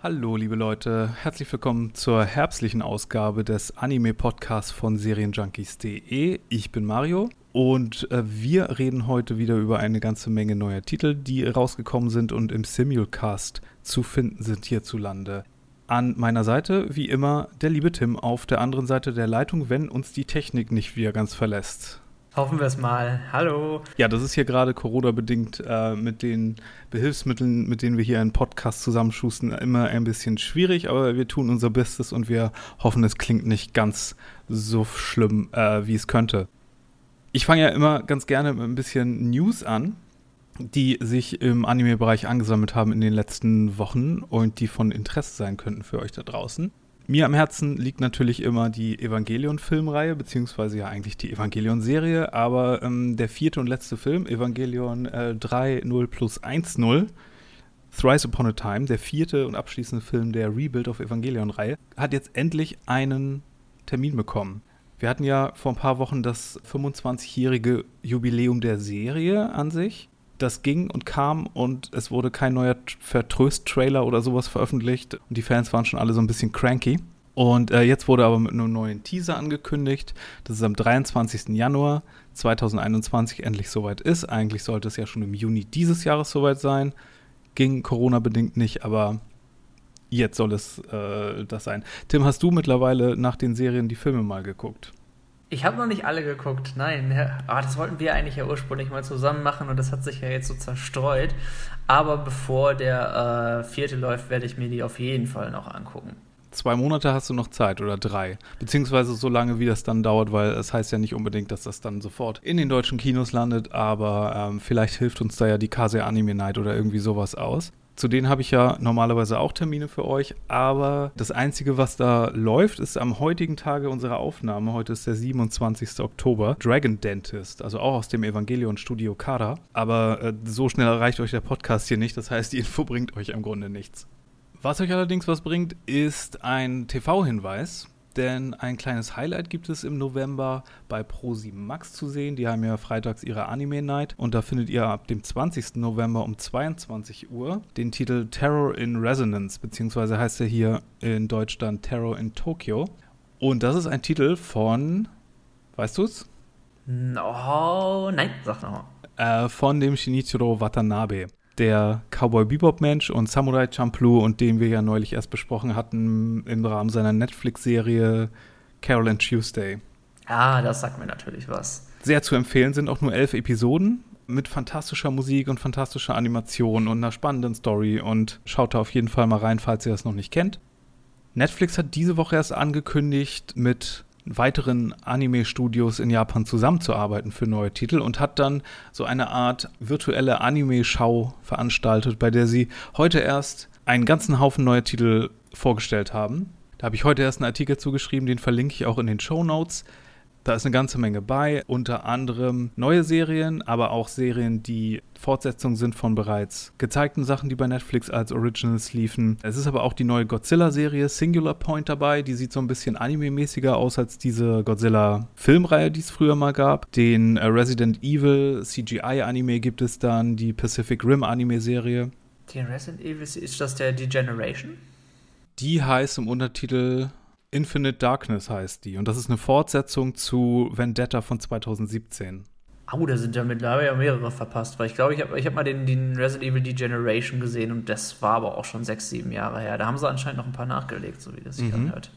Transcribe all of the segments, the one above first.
Hallo, liebe Leute. Herzlich willkommen zur herbstlichen Ausgabe des Anime-Podcasts von Serienjunkies.de. Ich bin Mario und äh, wir reden heute wieder über eine ganze Menge neuer Titel, die rausgekommen sind und im Simulcast zu finden sind hierzulande. An meiner Seite, wie immer, der liebe Tim auf der anderen Seite der Leitung, wenn uns die Technik nicht wieder ganz verlässt. Hoffen wir es mal. Hallo. Ja, das ist hier gerade Corona-bedingt äh, mit den Behilfsmitteln, mit denen wir hier einen Podcast zusammenschusten, immer ein bisschen schwierig, aber wir tun unser Bestes und wir hoffen, es klingt nicht ganz so schlimm, äh, wie es könnte. Ich fange ja immer ganz gerne mit ein bisschen News an, die sich im Anime-Bereich angesammelt haben in den letzten Wochen und die von Interesse sein könnten für euch da draußen. Mir am Herzen liegt natürlich immer die Evangelion-Filmreihe, beziehungsweise ja eigentlich die Evangelion-Serie, aber ähm, der vierte und letzte Film, Evangelion äh, 3.0 plus 1.0, Thrice Upon a Time, der vierte und abschließende Film der Rebuild of Evangelion-Reihe, hat jetzt endlich einen Termin bekommen. Wir hatten ja vor ein paar Wochen das 25-jährige Jubiläum der Serie an sich das ging und kam und es wurde kein neuer Vertröst-Trailer oder sowas veröffentlicht und die Fans waren schon alle so ein bisschen cranky. Und äh, jetzt wurde aber mit einem neuen Teaser angekündigt, dass es am 23. Januar 2021 endlich soweit ist. Eigentlich sollte es ja schon im Juni dieses Jahres soweit sein. Ging Corona-bedingt nicht, aber jetzt soll es äh, das sein. Tim, hast du mittlerweile nach den Serien die Filme mal geguckt? Ich habe noch nicht alle geguckt, nein. Ja. Ah, das wollten wir eigentlich ja ursprünglich mal zusammen machen und das hat sich ja jetzt so zerstreut. Aber bevor der äh, vierte läuft, werde ich mir die auf jeden Fall noch angucken. Zwei Monate hast du noch Zeit oder drei. Beziehungsweise so lange, wie das dann dauert, weil es heißt ja nicht unbedingt, dass das dann sofort in den deutschen Kinos landet, aber ähm, vielleicht hilft uns da ja die Kase Anime Night oder irgendwie sowas aus. Zu denen habe ich ja normalerweise auch Termine für euch, aber das Einzige, was da läuft, ist am heutigen Tage unserer Aufnahme, heute ist der 27. Oktober, Dragon Dentist, also auch aus dem Evangelion Studio Kara. Aber äh, so schnell erreicht euch der Podcast hier nicht, das heißt, die Info bringt euch im Grunde nichts. Was euch allerdings was bringt, ist ein TV-Hinweis denn ein kleines Highlight gibt es im November bei Pro7 Max zu sehen. Die haben ja freitags ihre Anime Night und da findet ihr ab dem 20. November um 22 Uhr den Titel Terror in Resonance, beziehungsweise heißt er hier in Deutschland Terror in Tokyo. Und das ist ein Titel von, weißt du es? No, nein, sag nochmal. Äh, von dem Shinichiro Watanabe der Cowboy Bebop Mensch und Samurai Champloo und den wir ja neulich erst besprochen hatten im Rahmen seiner Netflix-Serie Carol and Tuesday. Ah, das sagt mir natürlich was. Sehr zu empfehlen sind auch nur elf Episoden mit fantastischer Musik und fantastischer Animation und einer spannenden Story und schaut da auf jeden Fall mal rein, falls ihr das noch nicht kennt. Netflix hat diese Woche erst angekündigt, mit weiteren Anime-Studios in Japan zusammenzuarbeiten für neue Titel und hat dann so eine Art virtuelle Anime-Schau veranstaltet, bei der sie heute erst einen ganzen Haufen neuer Titel vorgestellt haben. Da habe ich heute erst einen Artikel zugeschrieben, den verlinke ich auch in den Show Notes. Da ist eine ganze Menge bei, unter anderem neue Serien, aber auch Serien, die Fortsetzungen sind von bereits gezeigten Sachen, die bei Netflix als Originals liefen. Es ist aber auch die neue Godzilla-Serie Singular Point dabei, die sieht so ein bisschen anime-mäßiger aus als diese Godzilla-Filmreihe, die es früher mal gab. Den äh, Resident Evil CGI-Anime gibt es dann, die Pacific Rim Anime-Serie. Den Resident Evil, ist das der Degeneration? Die heißt im Untertitel Infinite Darkness heißt die. Und das ist eine Fortsetzung zu Vendetta von 2017. Au, oh, da sind ja mittlerweile ja mehrere verpasst, weil ich glaube, ich habe ich hab mal den, den Resident Evil Degeneration gesehen und das war aber auch schon sechs, sieben Jahre her. Da haben sie anscheinend noch ein paar nachgelegt, so wie das sich mhm. anhört.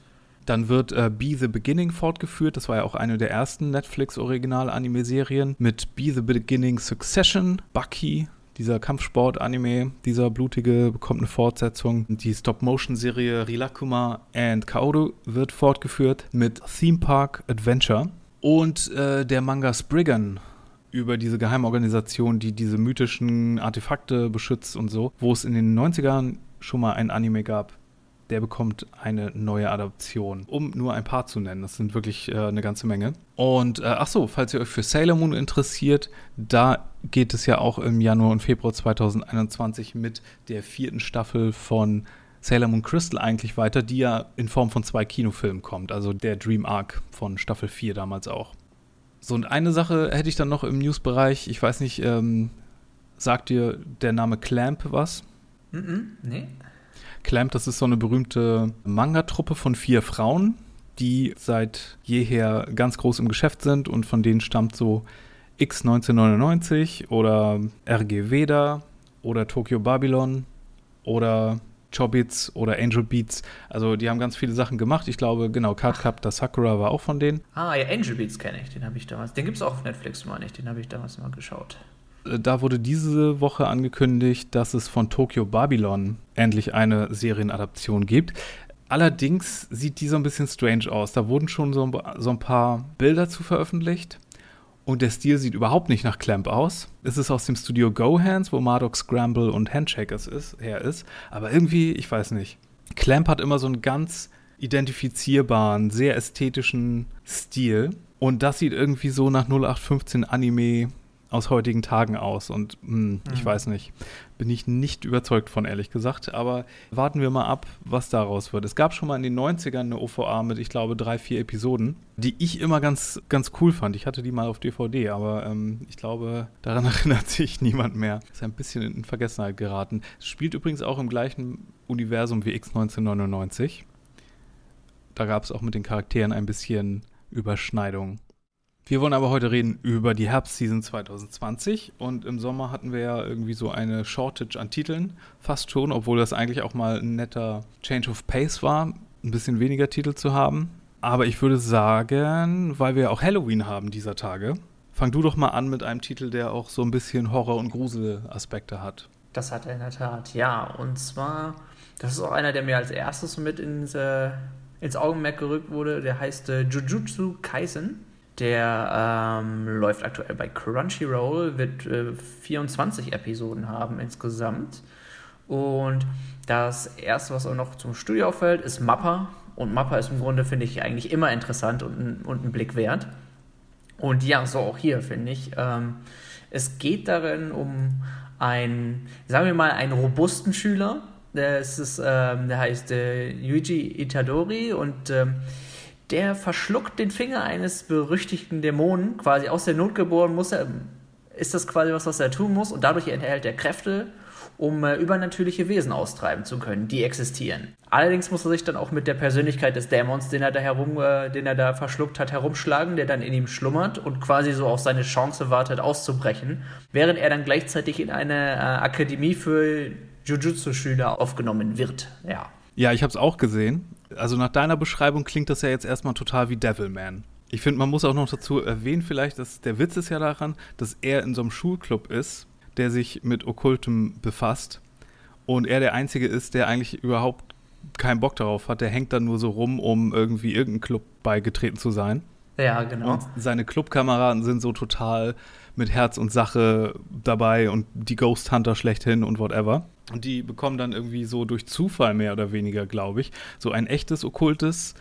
Dann wird äh, Be the Beginning fortgeführt. Das war ja auch eine der ersten Netflix-Original-Anime-Serien mit Be the Beginning Succession, Bucky, dieser Kampfsport-Anime, dieser blutige, bekommt eine Fortsetzung. Die Stop-Motion-Serie Rilakuma and Kaoru wird fortgeführt mit Theme Park Adventure. Und äh, der Manga Spriggan über diese Geheimorganisation, die diese mythischen Artefakte beschützt und so, wo es in den 90ern schon mal ein Anime gab, der bekommt eine neue Adaption. Um nur ein paar zu nennen, das sind wirklich äh, eine ganze Menge. Und äh, ach so, falls ihr euch für Sailor Moon interessiert, da geht es ja auch im Januar und Februar 2021 mit der vierten Staffel von Sailor Moon Crystal eigentlich weiter, die ja in Form von zwei Kinofilmen kommt, also der Dream Arc von Staffel 4 damals auch. So, und eine Sache hätte ich dann noch im Newsbereich, ich weiß nicht, ähm, sagt dir der Name Clamp was? Mm -mm, nee. Clamp, das ist so eine berühmte Manga-Truppe von vier Frauen, die seit jeher ganz groß im Geschäft sind und von denen stammt so X 1999 oder RG Veda oder Tokyo Babylon oder Chobits oder Angel Beats. Also die haben ganz viele Sachen gemacht. Ich glaube, genau, Card Cup, das Sakura war auch von denen. Ah, ja, Angel Beats kenne ich. Den habe ich damals. Den gibt es auch auf Netflix, meine ich. Den habe ich damals mal geschaut. Äh, da wurde diese Woche angekündigt, dass es von Tokyo Babylon endlich eine Serienadaption gibt. Allerdings sieht die so ein bisschen strange aus. Da wurden schon so ein, paar Bilder zu veröffentlicht. Und der Stil sieht überhaupt nicht nach Clamp aus. Es ist aus dem Studio Gohands, wo Marduk Scramble und Handshakers ist, her ist. Aber irgendwie, ich weiß nicht. Clamp hat immer so einen ganz identifizierbaren, sehr ästhetischen Stil. Und das sieht irgendwie so nach 0815 Anime aus heutigen Tagen aus. Und mh, hm, ich mhm. weiß nicht, bin ich nicht überzeugt von, ehrlich gesagt. Aber warten wir mal ab, was daraus wird. Es gab schon mal in den 90ern eine OVA mit, ich glaube, drei, vier Episoden, die ich immer ganz, ganz cool fand. Ich hatte die mal auf DVD, aber ähm, ich glaube, daran erinnert sich niemand mehr. Ist ein bisschen in Vergessenheit geraten. Es spielt übrigens auch im gleichen Universum wie X1999. Da gab es auch mit den Charakteren ein bisschen Überschneidung. Wir wollen aber heute reden über die Herbstseason 2020 und im Sommer hatten wir ja irgendwie so eine Shortage an Titeln, fast schon, obwohl das eigentlich auch mal ein netter Change of Pace war, ein bisschen weniger Titel zu haben. Aber ich würde sagen, weil wir auch Halloween haben dieser Tage, fang du doch mal an mit einem Titel, der auch so ein bisschen Horror- und Gruselaspekte hat. Das hat er in der Tat, ja. Und zwar, das ist auch einer, der mir als erstes mit ins, äh, ins Augenmerk gerückt wurde. Der heißt äh, Jujutsu Kaisen. Der ähm, läuft aktuell bei Crunchyroll, wird äh, 24 Episoden haben insgesamt. Und das erste, was auch noch zum Studio auffällt, ist Mappa. Und Mappa ist im Grunde, finde ich, eigentlich immer interessant und, und ein Blick wert. Und ja, so auch hier, finde ich. Ähm, es geht darin um einen, sagen wir mal, einen robusten Schüler. Der, ist, ähm, der heißt äh, Yuji Itadori und ähm, der verschluckt den Finger eines berüchtigten Dämonen, quasi aus der Not geboren, muss er, ist das quasi was, was er tun muss und dadurch erhält er Kräfte, um äh, übernatürliche Wesen austreiben zu können, die existieren. Allerdings muss er sich dann auch mit der Persönlichkeit des Dämons, den er da herum, äh, den er da verschluckt hat, herumschlagen, der dann in ihm schlummert und quasi so auf seine Chance wartet, auszubrechen, während er dann gleichzeitig in eine äh, Akademie für Jujutsu-Schüler aufgenommen wird. Ja. Ja, ich habe es auch gesehen also nach deiner Beschreibung klingt das ja jetzt erstmal total wie Devilman. Ich finde, man muss auch noch dazu erwähnen, vielleicht, dass der Witz ist ja daran, dass er in so einem Schulclub ist, der sich mit Okkultem befasst. Und er der Einzige ist, der eigentlich überhaupt keinen Bock darauf hat. Der hängt dann nur so rum, um irgendwie irgendeinem Club beigetreten zu sein. Ja, genau. Und seine Clubkameraden sind so total mit Herz und Sache dabei und die Ghost Hunter schlechthin und whatever. Und die bekommen dann irgendwie so durch Zufall mehr oder weniger, glaube ich, so ein echtes okkultes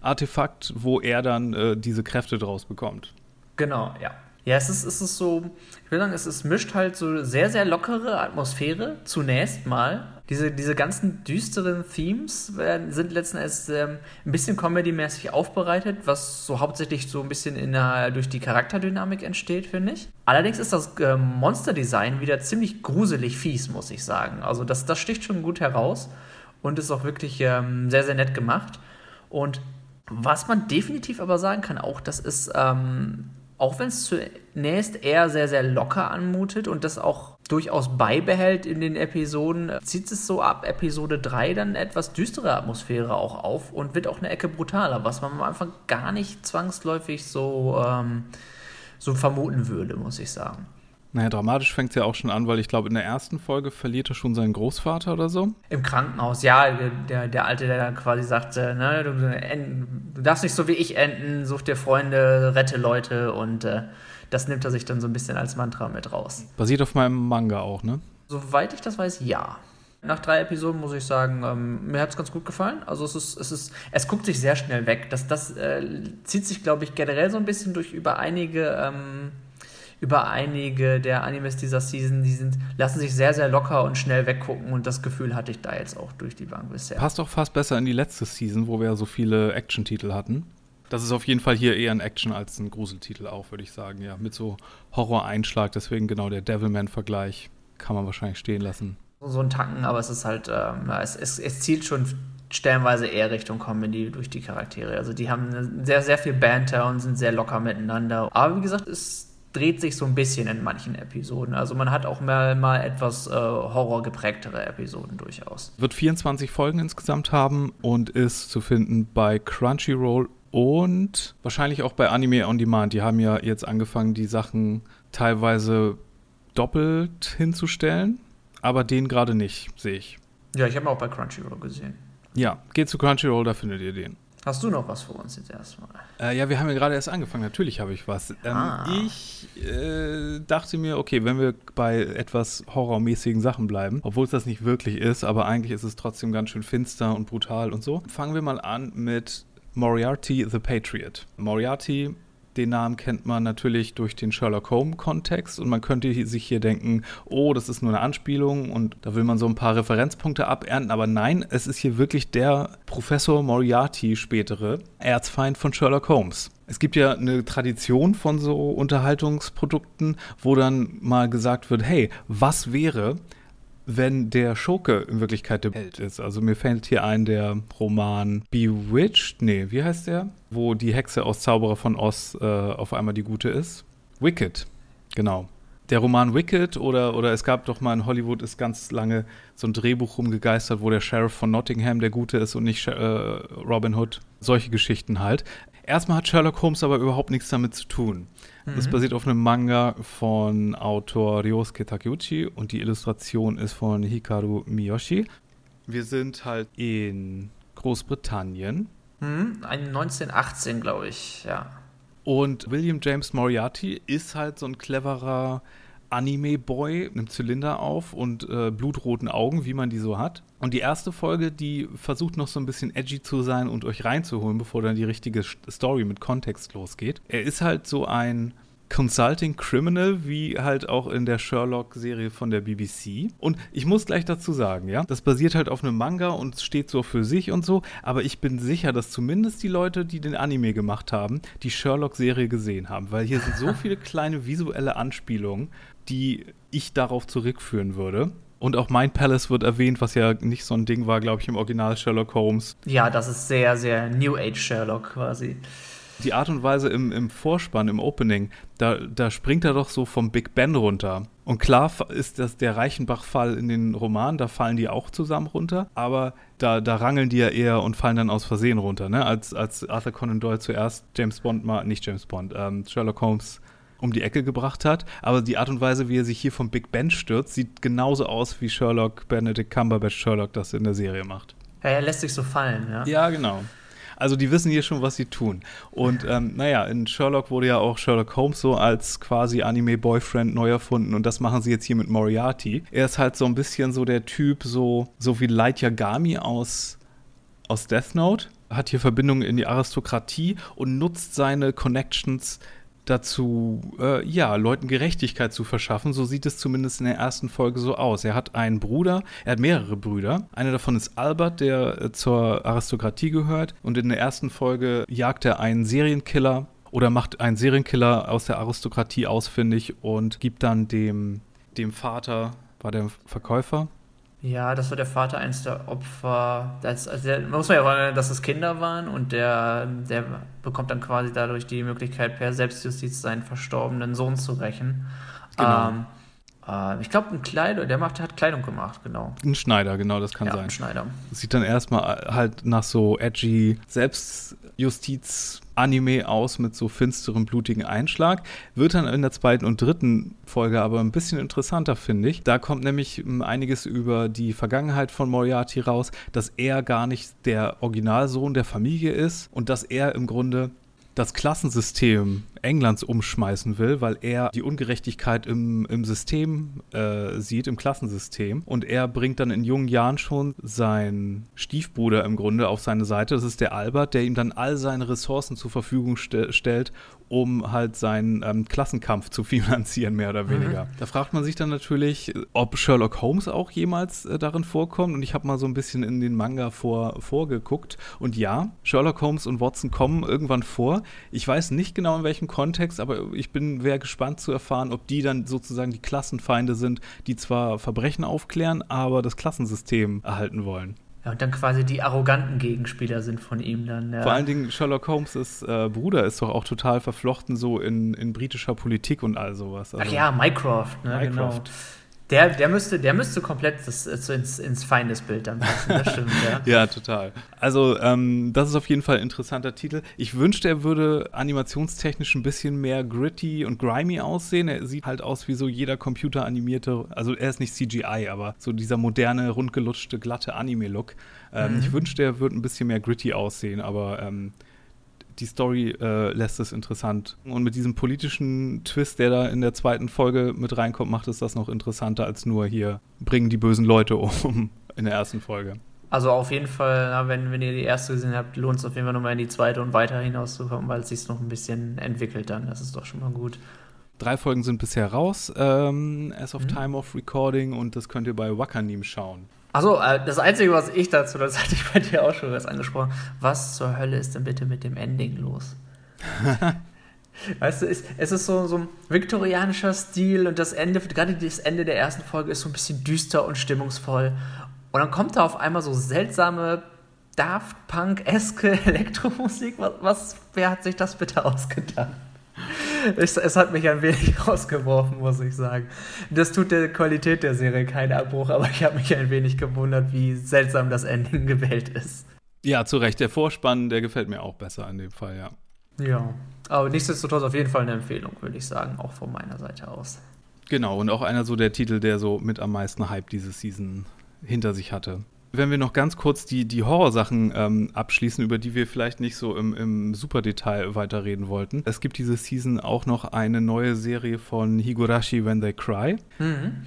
Artefakt, wo er dann äh, diese Kräfte draus bekommt. Genau, ja. Ja, es ist, es ist so, ich will sagen, es ist, mischt halt so sehr, sehr lockere Atmosphäre, zunächst mal. Diese, diese ganzen düsteren Themes werden, sind letzten Endes ähm, ein bisschen comedy-mäßig aufbereitet, was so hauptsächlich so ein bisschen in der, durch die Charakterdynamik entsteht, finde ich. Allerdings ist das äh, Monster-Design wieder ziemlich gruselig fies, muss ich sagen. Also das, das sticht schon gut heraus und ist auch wirklich ähm, sehr, sehr nett gemacht. Und was man definitiv aber sagen kann, auch, das ist ähm, auch wenn es zunächst eher sehr, sehr locker anmutet und das auch durchaus beibehält in den Episoden, zieht es so ab Episode 3 dann etwas düstere Atmosphäre auch auf und wird auch eine Ecke brutaler, was man am Anfang gar nicht zwangsläufig so, ähm, so vermuten würde, muss ich sagen. Naja, dramatisch fängt es ja auch schon an, weil ich glaube, in der ersten Folge verliert er schon seinen Großvater oder so. Im Krankenhaus, ja. Der, der Alte, der dann quasi sagt, äh, ne, du, du, darfst nicht so wie ich enden, such dir Freunde, rette Leute und äh, das nimmt er sich dann so ein bisschen als Mantra mit raus. Basiert auf meinem Manga auch, ne? Soweit ich das weiß, ja. Nach drei Episoden muss ich sagen, ähm, mir hat es ganz gut gefallen. Also es ist, es ist, es guckt sich sehr schnell weg. Das, das äh, zieht sich, glaube ich, generell so ein bisschen durch über einige, ähm, über einige der Animes dieser Season. Die sind, lassen sich sehr, sehr locker und schnell weggucken und das Gefühl hatte ich da jetzt auch durch die Bank bisher. Passt auch fast besser in die letzte Season, wo wir so viele Action-Titel hatten. Das ist auf jeden Fall hier eher ein Action als ein Gruseltitel auch, würde ich sagen, ja. Mit so Horror-Einschlag, deswegen genau der Devilman-Vergleich kann man wahrscheinlich stehen lassen so ein Tacken, aber es ist halt, ähm, es, es, es, zielt schon stellenweise eher Richtung Comedy durch die Charaktere. Also die haben sehr, sehr viel Banter und sind sehr locker miteinander. Aber wie gesagt, es dreht sich so ein bisschen in manchen Episoden. Also man hat auch mal, mal etwas äh, horrorgeprägtere Episoden durchaus. Wird 24 Folgen insgesamt haben und ist zu finden bei Crunchyroll und wahrscheinlich auch bei Anime On Demand. Die haben ja jetzt angefangen, die Sachen teilweise doppelt hinzustellen aber den gerade nicht, sehe ich. Ja, ich habe auch bei Crunchyroll gesehen. Ja, geht zu Crunchyroll, da findet ihr den. Hast du noch was für uns jetzt erstmal? Äh, ja, wir haben ja gerade erst angefangen. Natürlich habe ich was. Ähm, ah. Ich äh, dachte mir, okay, wenn wir bei etwas horrormäßigen Sachen bleiben, obwohl es das nicht wirklich ist, aber eigentlich ist es trotzdem ganz schön finster und brutal und so, fangen wir mal an mit Moriarty the Patriot. Moriarty den Namen kennt man natürlich durch den Sherlock Holmes-Kontext und man könnte sich hier denken, oh, das ist nur eine Anspielung und da will man so ein paar Referenzpunkte abernten, aber nein, es ist hier wirklich der Professor Moriarty, spätere Erzfeind von Sherlock Holmes. Es gibt ja eine Tradition von so Unterhaltungsprodukten, wo dann mal gesagt wird, hey, was wäre, wenn der Schurke in Wirklichkeit der Held ist. Also mir fällt hier ein der Roman Bewitched, nee, wie heißt der? Wo die Hexe aus Zauberer von Oz äh, auf einmal die Gute ist. Wicked, genau. Der Roman Wicked oder, oder es gab doch mal in Hollywood ist ganz lange so ein Drehbuch rumgegeistert, wo der Sheriff von Nottingham der Gute ist und nicht äh, Robin Hood. Solche Geschichten halt. Erstmal hat Sherlock Holmes aber überhaupt nichts damit zu tun. Das mhm. basiert auf einem Manga von Autor Ryosuke Takeuchi und die Illustration ist von Hikaru Miyoshi. Wir sind halt in Großbritannien. Mhm, 1918, glaube ich, ja. Und William James Moriarty ist halt so ein cleverer Anime-Boy, einem Zylinder auf und äh, blutroten Augen, wie man die so hat. Und die erste Folge, die versucht noch so ein bisschen edgy zu sein und euch reinzuholen, bevor dann die richtige Story mit Kontext losgeht. Er ist halt so ein Consulting Criminal, wie halt auch in der Sherlock-Serie von der BBC. Und ich muss gleich dazu sagen, ja, das basiert halt auf einem Manga und steht so für sich und so, aber ich bin sicher, dass zumindest die Leute, die den Anime gemacht haben, die Sherlock-Serie gesehen haben, weil hier sind so viele kleine visuelle Anspielungen, die ich darauf zurückführen würde. Und auch Mind Palace wird erwähnt, was ja nicht so ein Ding war, glaube ich, im Original Sherlock Holmes. Ja, das ist sehr, sehr New Age Sherlock quasi. Die Art und Weise im, im Vorspann, im Opening, da, da springt er doch so vom Big Ben runter. Und klar ist das der Reichenbach-Fall in den Romanen, da fallen die auch zusammen runter, aber da, da rangeln die ja eher und fallen dann aus Versehen runter, ne? Als, als Arthur Conan Doyle zuerst James Bond mal, nicht James Bond, ähm, Sherlock Holmes um die Ecke gebracht hat. Aber die Art und Weise, wie er sich hier vom Big Ben stürzt, sieht genauso aus, wie Sherlock, Benedict Cumberbatch Sherlock das in der Serie macht. Ja, er lässt sich so fallen, ja. Ja, genau. Also die wissen hier schon, was sie tun. Und ähm, naja, in Sherlock wurde ja auch Sherlock Holmes so als quasi Anime-Boyfriend neu erfunden und das machen sie jetzt hier mit Moriarty. Er ist halt so ein bisschen so der Typ, so, so wie Light Yagami aus, aus Death Note, hat hier Verbindungen in die Aristokratie und nutzt seine Connections dazu, äh, ja, Leuten Gerechtigkeit zu verschaffen. So sieht es zumindest in der ersten Folge so aus. Er hat einen Bruder, er hat mehrere Brüder. Einer davon ist Albert, der äh, zur Aristokratie gehört. Und in der ersten Folge jagt er einen Serienkiller oder macht einen Serienkiller aus der Aristokratie ausfindig und gibt dann dem, dem Vater, war der Verkäufer, ja, das war der Vater eines der Opfer. Das, also der, muss man ja erinnern, dass es Kinder waren und der, der bekommt dann quasi dadurch die Möglichkeit, per Selbstjustiz seinen verstorbenen Sohn zu rächen. Genau. Ähm, äh, ich glaube, ein Kleider, der macht, hat Kleidung gemacht, genau. Ein Schneider, genau, das kann ja, sein. Ein Schneider. Sieht dann erstmal halt nach so edgy Selbstjustiz Anime aus mit so finsterem, blutigen Einschlag. Wird dann in der zweiten und dritten Folge aber ein bisschen interessanter, finde ich. Da kommt nämlich hm, einiges über die Vergangenheit von Moriarty raus, dass er gar nicht der Originalsohn der Familie ist und dass er im Grunde das Klassensystem Englands umschmeißen will, weil er die Ungerechtigkeit im, im System äh, sieht, im Klassensystem. Und er bringt dann in jungen Jahren schon seinen Stiefbruder im Grunde auf seine Seite. Das ist der Albert, der ihm dann all seine Ressourcen zur Verfügung st stellt, um halt seinen ähm, Klassenkampf zu finanzieren, mehr oder weniger. Mhm. Da fragt man sich dann natürlich, ob Sherlock Holmes auch jemals äh, darin vorkommt. Und ich habe mal so ein bisschen in den Manga vor, vorgeguckt. Und ja, Sherlock Holmes und Watson kommen irgendwann vor. Ich weiß nicht genau in welchem Kontext, aber ich bin sehr gespannt zu erfahren, ob die dann sozusagen die Klassenfeinde sind, die zwar Verbrechen aufklären, aber das Klassensystem erhalten wollen. Ja, und dann quasi die arroganten Gegenspieler sind von ihm dann. Ja. Vor allen Dingen Sherlock Holmes' äh, Bruder ist doch auch total verflochten so in, in britischer Politik und all sowas. Also, Ach ja, Mycroft, ne, Mycroft. genau. Der, der, müsste, der müsste komplett das, das ins, ins Feindesbild dann passen, das stimmt, ja. ja, total. Also, ähm, das ist auf jeden Fall ein interessanter Titel. Ich wünschte, er würde animationstechnisch ein bisschen mehr gritty und grimy aussehen. Er sieht halt aus wie so jeder computeranimierte, also er ist nicht CGI, aber so dieser moderne, rundgelutschte, glatte Anime-Look. Ähm, mhm. Ich wünschte, er würde ein bisschen mehr gritty aussehen, aber ähm, die Story äh, lässt es interessant. Und mit diesem politischen Twist, der da in der zweiten Folge mit reinkommt, macht es das noch interessanter als nur hier bringen die bösen Leute um in der ersten Folge. Also auf jeden Fall, na, wenn, wenn ihr die erste gesehen habt, lohnt es auf jeden Fall nochmal in die zweite und weiter hinauszukommen, weil es sich noch ein bisschen entwickelt dann. Das ist doch schon mal gut. Drei Folgen sind bisher raus, ähm, as of mhm. time of recording, und das könnt ihr bei Wakanim schauen. Achso, äh, das Einzige, was ich dazu, das hatte ich bei dir auch schon was angesprochen, was zur Hölle ist denn bitte mit dem Ending los? weißt du, es, es ist so, so ein viktorianischer Stil und das Ende, gerade das Ende der ersten Folge ist so ein bisschen düster und stimmungsvoll. Und dann kommt da auf einmal so seltsame Daft Punk-eske Elektromusik. Was, was, wer hat sich das bitte ausgedacht? Es, es, hat mich ein wenig rausgeworfen, muss ich sagen. Das tut der Qualität der Serie keinen Abbruch, aber ich habe mich ein wenig gewundert, wie seltsam das Ending gewählt ist. Ja, zu Recht. Der Vorspann, der gefällt mir auch besser in dem Fall, ja. Ja, aber nichtsdestotrotz auf jeden Fall eine Empfehlung, würde ich sagen, auch von meiner Seite aus. Genau, und auch einer so der Titel, der so mit am meisten Hype diese Season hinter sich hatte wenn wir noch ganz kurz die, die Horrorsachen ähm, abschließen, über die wir vielleicht nicht so im, im Superdetail weiterreden wollten. Es gibt diese Season auch noch eine neue Serie von Higurashi When They Cry. Mhm.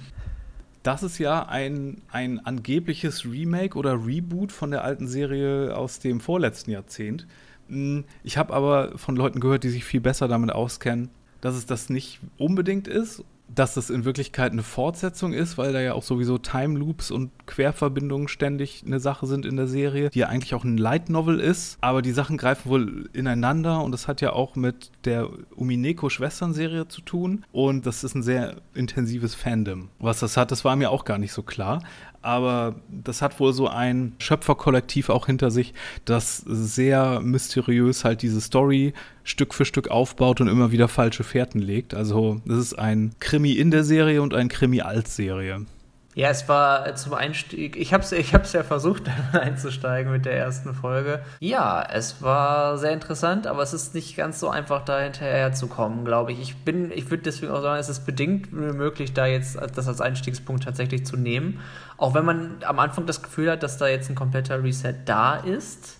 Das ist ja ein, ein angebliches Remake oder Reboot von der alten Serie aus dem vorletzten Jahrzehnt. Hm, ich habe aber von Leuten gehört, die sich viel besser damit auskennen, dass es das nicht unbedingt ist dass es in Wirklichkeit eine Fortsetzung ist, weil da ja auch sowieso Time Loops und Querverbindungen ständig eine Sache sind in der Serie, die ja eigentlich auch ein Light Novel ist, aber die Sachen greifen wohl ineinander und das hat ja auch mit der Umineko-Schwestern-Serie zu tun. Und das ist ein sehr intensives Fandom. Was das hat, das war mir auch gar nicht so klar, aber das hat wohl so ein Schöpferkollektiv auch hinter sich, das sehr mysteriös halt diese Story Stück für Stück aufbaut und immer wieder falsche Fährten legt. Also das ist ein Krimi in der Serie und ein Krimi als Serie. Ja, es war zum Einstieg, ich habe es ich hab's ja versucht, einzusteigen mit der ersten Folge. Ja, es war sehr interessant, aber es ist nicht ganz so einfach, da hinterher zu kommen, glaube ich. Ich bin, ich würde deswegen auch sagen, es ist bedingt möglich, da jetzt das als Einstiegspunkt tatsächlich zu nehmen. Auch wenn man am Anfang das Gefühl hat, dass da jetzt ein kompletter Reset da ist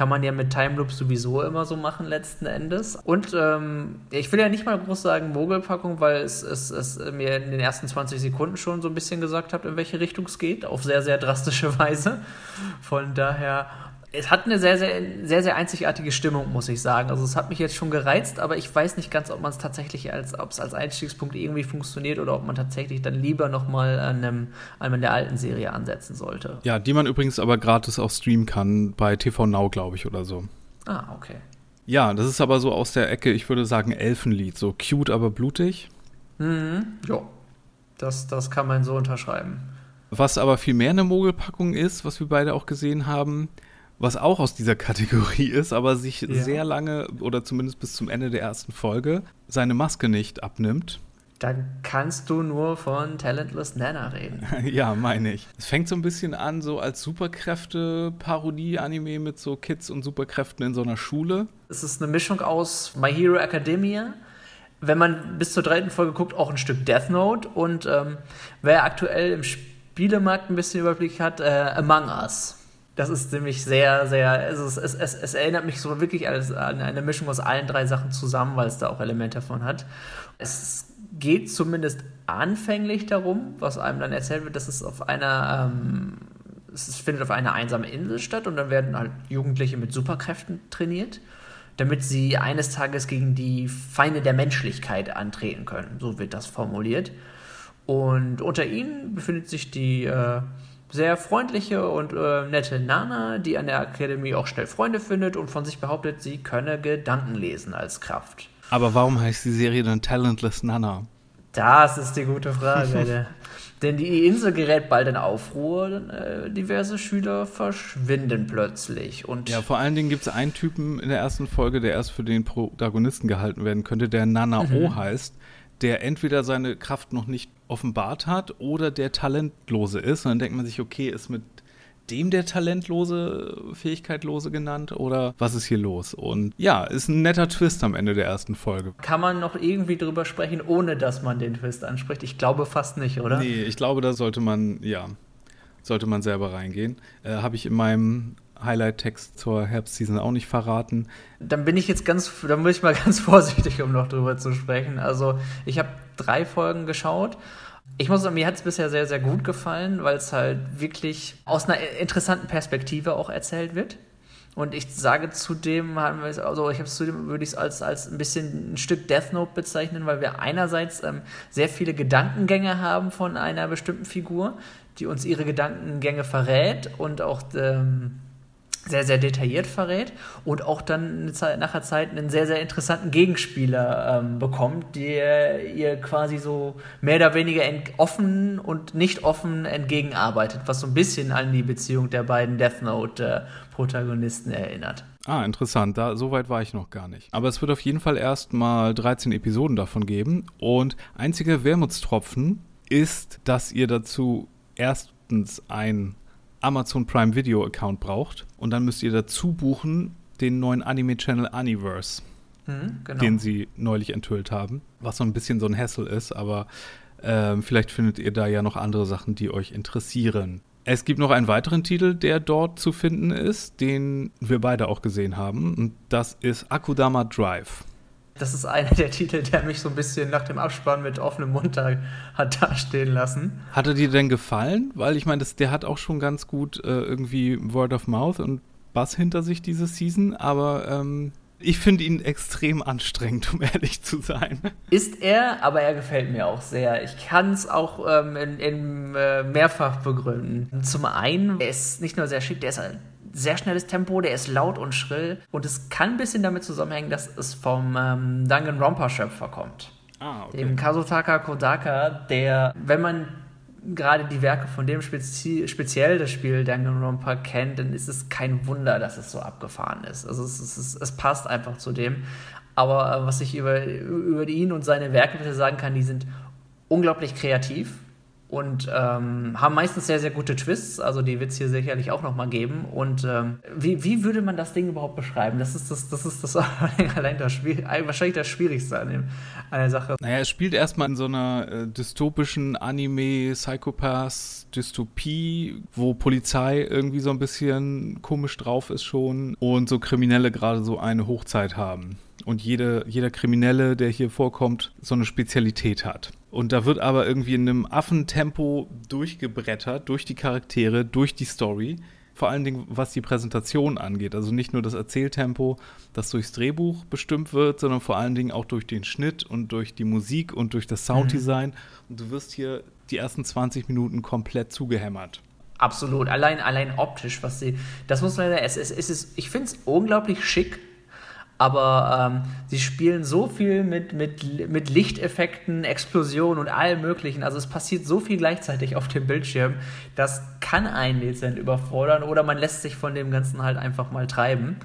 kann man ja mit Time Loop sowieso immer so machen, letzten Endes. Und ähm, ich will ja nicht mal groß sagen Mogelpackung, weil es, es, es mir in den ersten 20 Sekunden schon so ein bisschen gesagt hat, in welche Richtung es geht, auf sehr, sehr drastische Weise. Von daher es hat eine sehr, sehr, sehr, sehr einzigartige Stimmung, muss ich sagen. Also es hat mich jetzt schon gereizt, aber ich weiß nicht ganz, ob man es tatsächlich als, ob es als Einstiegspunkt irgendwie funktioniert oder ob man tatsächlich dann lieber nochmal an einem, einem der alten Serie ansetzen sollte. Ja, die man übrigens aber gratis auch streamen kann bei TV Now, glaube ich, oder so. Ah, okay. Ja, das ist aber so aus der Ecke, ich würde sagen, Elfenlied. So cute, aber blutig. Mhm, ja. Das, das kann man so unterschreiben. Was aber viel mehr eine Mogelpackung ist, was wir beide auch gesehen haben, was auch aus dieser Kategorie ist, aber sich ja. sehr lange oder zumindest bis zum Ende der ersten Folge seine Maske nicht abnimmt. Dann kannst du nur von Talentless Nana reden. ja, meine ich. Es fängt so ein bisschen an, so als Superkräfte-Parodie-Anime mit so Kids und Superkräften in so einer Schule. Es ist eine Mischung aus My Hero Academia, wenn man bis zur dritten Folge guckt, auch ein Stück Death Note und ähm, wer aktuell im Spielemarkt ein bisschen Überblick hat, äh, Among Us. Das ist nämlich sehr, sehr, es, ist, es, es, es erinnert mich so wirklich an eine Mischung aus allen drei Sachen zusammen, weil es da auch Elemente davon hat. Es geht zumindest anfänglich darum, was einem dann erzählt wird, dass es auf einer, ähm, es findet auf einer einsamen Insel statt und dann werden halt Jugendliche mit Superkräften trainiert, damit sie eines Tages gegen die Feinde der Menschlichkeit antreten können. So wird das formuliert. Und unter ihnen befindet sich die äh, sehr freundliche und äh, nette Nana, die an der Akademie auch schnell Freunde findet und von sich behauptet, sie könne Gedanken lesen als Kraft. Aber warum heißt die Serie dann Talentless Nana? Das ist die gute Frage. Denn die Insel gerät bald in Aufruhr, äh, diverse Schüler verschwinden plötzlich. Und ja, vor allen Dingen gibt es einen Typen in der ersten Folge, der erst für den Protagonisten gehalten werden könnte, der Nana mhm. O heißt, der entweder seine Kraft noch nicht offenbart hat oder der talentlose ist. Und dann denkt man sich, okay, ist mit dem der talentlose, fähigkeitlose genannt oder was ist hier los? Und ja, ist ein netter Twist am Ende der ersten Folge. Kann man noch irgendwie drüber sprechen, ohne dass man den Twist anspricht? Ich glaube fast nicht, oder? Nee, ich glaube, da sollte man, ja, sollte man selber reingehen. Äh, Habe ich in meinem Highlight-Text zur Herbstseason auch nicht verraten. Dann bin ich jetzt ganz, dann bin ich mal ganz vorsichtig, um noch drüber zu sprechen. Also, ich habe drei Folgen geschaut ich muss sagen, mir hat es bisher sehr, sehr gut gefallen, weil es halt wirklich aus einer interessanten Perspektive auch erzählt wird. Und ich sage zudem, also ich habe zudem, würde ich es als, als ein bisschen ein Stück Death Note bezeichnen, weil wir einerseits ähm, sehr viele Gedankengänge haben von einer bestimmten Figur, die uns ihre Gedankengänge verrät und auch ähm, sehr, sehr detailliert verrät und auch dann Zeit, nachher Zeit einen sehr, sehr interessanten Gegenspieler ähm, bekommt, der ihr quasi so mehr oder weniger offen und nicht offen entgegenarbeitet, was so ein bisschen an die Beziehung der beiden Death Note-Protagonisten äh, erinnert. Ah, interessant. Da, so weit war ich noch gar nicht. Aber es wird auf jeden Fall erst mal 13 Episoden davon geben. Und einziger Wermutstropfen ist, dass ihr dazu erstens ein Amazon Prime Video Account braucht. Und dann müsst ihr dazu buchen den neuen Anime-Channel Universe, mhm, genau. den sie neulich enthüllt haben. Was so ein bisschen so ein Hassel ist, aber äh, vielleicht findet ihr da ja noch andere Sachen, die euch interessieren. Es gibt noch einen weiteren Titel, der dort zu finden ist, den wir beide auch gesehen haben. Und das ist Akudama Drive. Das ist einer der Titel, der mich so ein bisschen nach dem Abspann mit offenem Mund hat dastehen lassen. Hat er dir denn gefallen? Weil ich meine, der hat auch schon ganz gut äh, irgendwie Word of Mouth und Bass hinter sich diese Season, aber ähm, ich finde ihn extrem anstrengend, um ehrlich zu sein. Ist er, aber er gefällt mir auch sehr. Ich kann es auch ähm, in, in äh, mehrfach begründen. Zum einen, er ist nicht nur sehr schick, der ist ein sehr schnelles Tempo, der ist laut und schrill. Und es kann ein bisschen damit zusammenhängen, dass es vom ähm, Danganronpa-Schöpfer kommt. Ah, okay. Dem Kazutaka Kodaka, der, wenn man gerade die Werke von dem spezi speziell das Spiel Danganronpa kennt, dann ist es kein Wunder, dass es so abgefahren ist. Also es, es, es passt einfach zu dem. Aber äh, was ich über, über ihn und seine Werke sagen kann, die sind unglaublich kreativ und ähm, haben meistens sehr, sehr gute Twists. Also die wird es hier sicherlich auch nochmal geben. Und ähm, wie, wie würde man das Ding überhaupt beschreiben? Das ist das, das ist das allein das Schwierig, wahrscheinlich das Schwierigste an, dem, an der Sache. Naja, es spielt erstmal in so einer äh, dystopischen Anime-Psychopath-Dystopie, wo Polizei irgendwie so ein bisschen komisch drauf ist schon und so Kriminelle gerade so eine Hochzeit haben. Und jede, jeder Kriminelle, der hier vorkommt, so eine Spezialität hat. Und da wird aber irgendwie in einem Affentempo durchgebrettert, durch die Charaktere, durch die Story. Vor allen Dingen, was die Präsentation angeht. Also nicht nur das Erzähltempo, das durchs Drehbuch bestimmt wird, sondern vor allen Dingen auch durch den Schnitt und durch die Musik und durch das Sounddesign. Mhm. Und du wirst hier die ersten 20 Minuten komplett zugehämmert. Absolut. Allein, allein optisch, was sie. Das muss man es, es, es ist, ich finde es unglaublich schick aber ähm, sie spielen so viel mit, mit, mit Lichteffekten, Explosionen und allem Möglichen. Also es passiert so viel gleichzeitig auf dem Bildschirm, das kann einen dezent überfordern oder man lässt sich von dem Ganzen halt einfach mal treiben.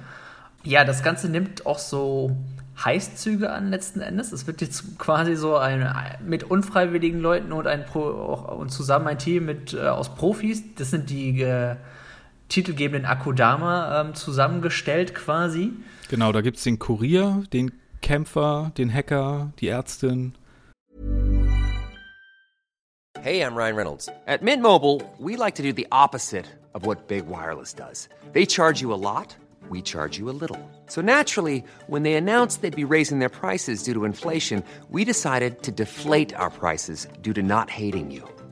Ja, das Ganze nimmt auch so Heißzüge an letzten Endes. Es wird jetzt quasi so ein mit unfreiwilligen Leuten und ein Pro, und zusammen ein Team mit äh, aus Profis. Das sind die äh, titelgebenden Akudama ähm, zusammengestellt quasi. Genau, da gibt es den Kurier, den Kämpfer, den Hacker, die Ärztin. Hey, I'm Ryan Reynolds. At Mint Mobile, we like to do the opposite of what Big Wireless does. They charge you a lot, we charge you a little. So naturally, when they announced they'd be raising their prices due to inflation, we decided to deflate our prices due to not hating you.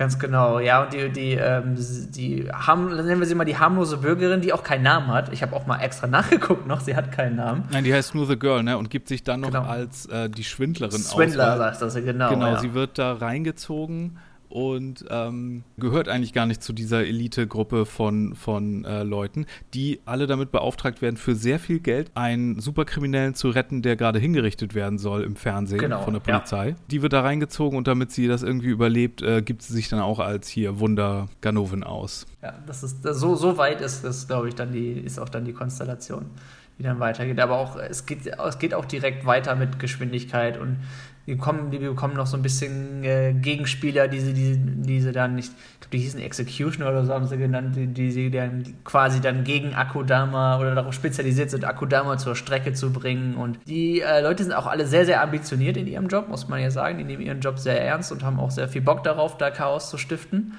Ganz genau, ja, und die, die, ähm, die haben, nennen wir sie mal die harmlose Bürgerin, die auch keinen Namen hat. Ich habe auch mal extra nachgeguckt noch, sie hat keinen Namen. Nein, die heißt nur The Girl, ne? Und gibt sich dann noch Genau. als äh, die Schwindlerin Swindler, aus. weil- sagt das, genau. Genau, ja. sie wird da reingezogen und ähm, gehört eigentlich gar nicht zu dieser Elite-Gruppe von, von äh, Leuten, die alle damit beauftragt werden, für sehr viel Geld einen Superkriminellen zu retten, der gerade hingerichtet werden soll im Fernsehen Genau, von der ja. Polizei. Die wird da reingezogen und damit sie das irgendwie überlebt, äh, gibt sie sich dann auch als hier Wunder Ganoven aus. Ja, das ist das, so, so weit ist das, glaube ich, dann die, ist auch dann die Konstellation, die dann weitergeht. Aber auch es geht, es geht auch direkt weiter mit Geschwindigkeit und die bekommen, die bekommen noch so ein bisschen äh, Gegenspieler, die sie, die, die sie dann nicht, ich glaube, die hießen Execution oder so haben sie genannt, die, die sie dann quasi dann gegen Akudama oder darauf spezialisiert sind, Akudama zur Strecke zu bringen. Und die äh, Leute sind auch alle sehr, sehr ambitioniert in ihrem Job, muss man ja sagen. Die nehmen ihren Job sehr ernst und haben auch sehr viel Bock darauf, da Chaos zu stiften.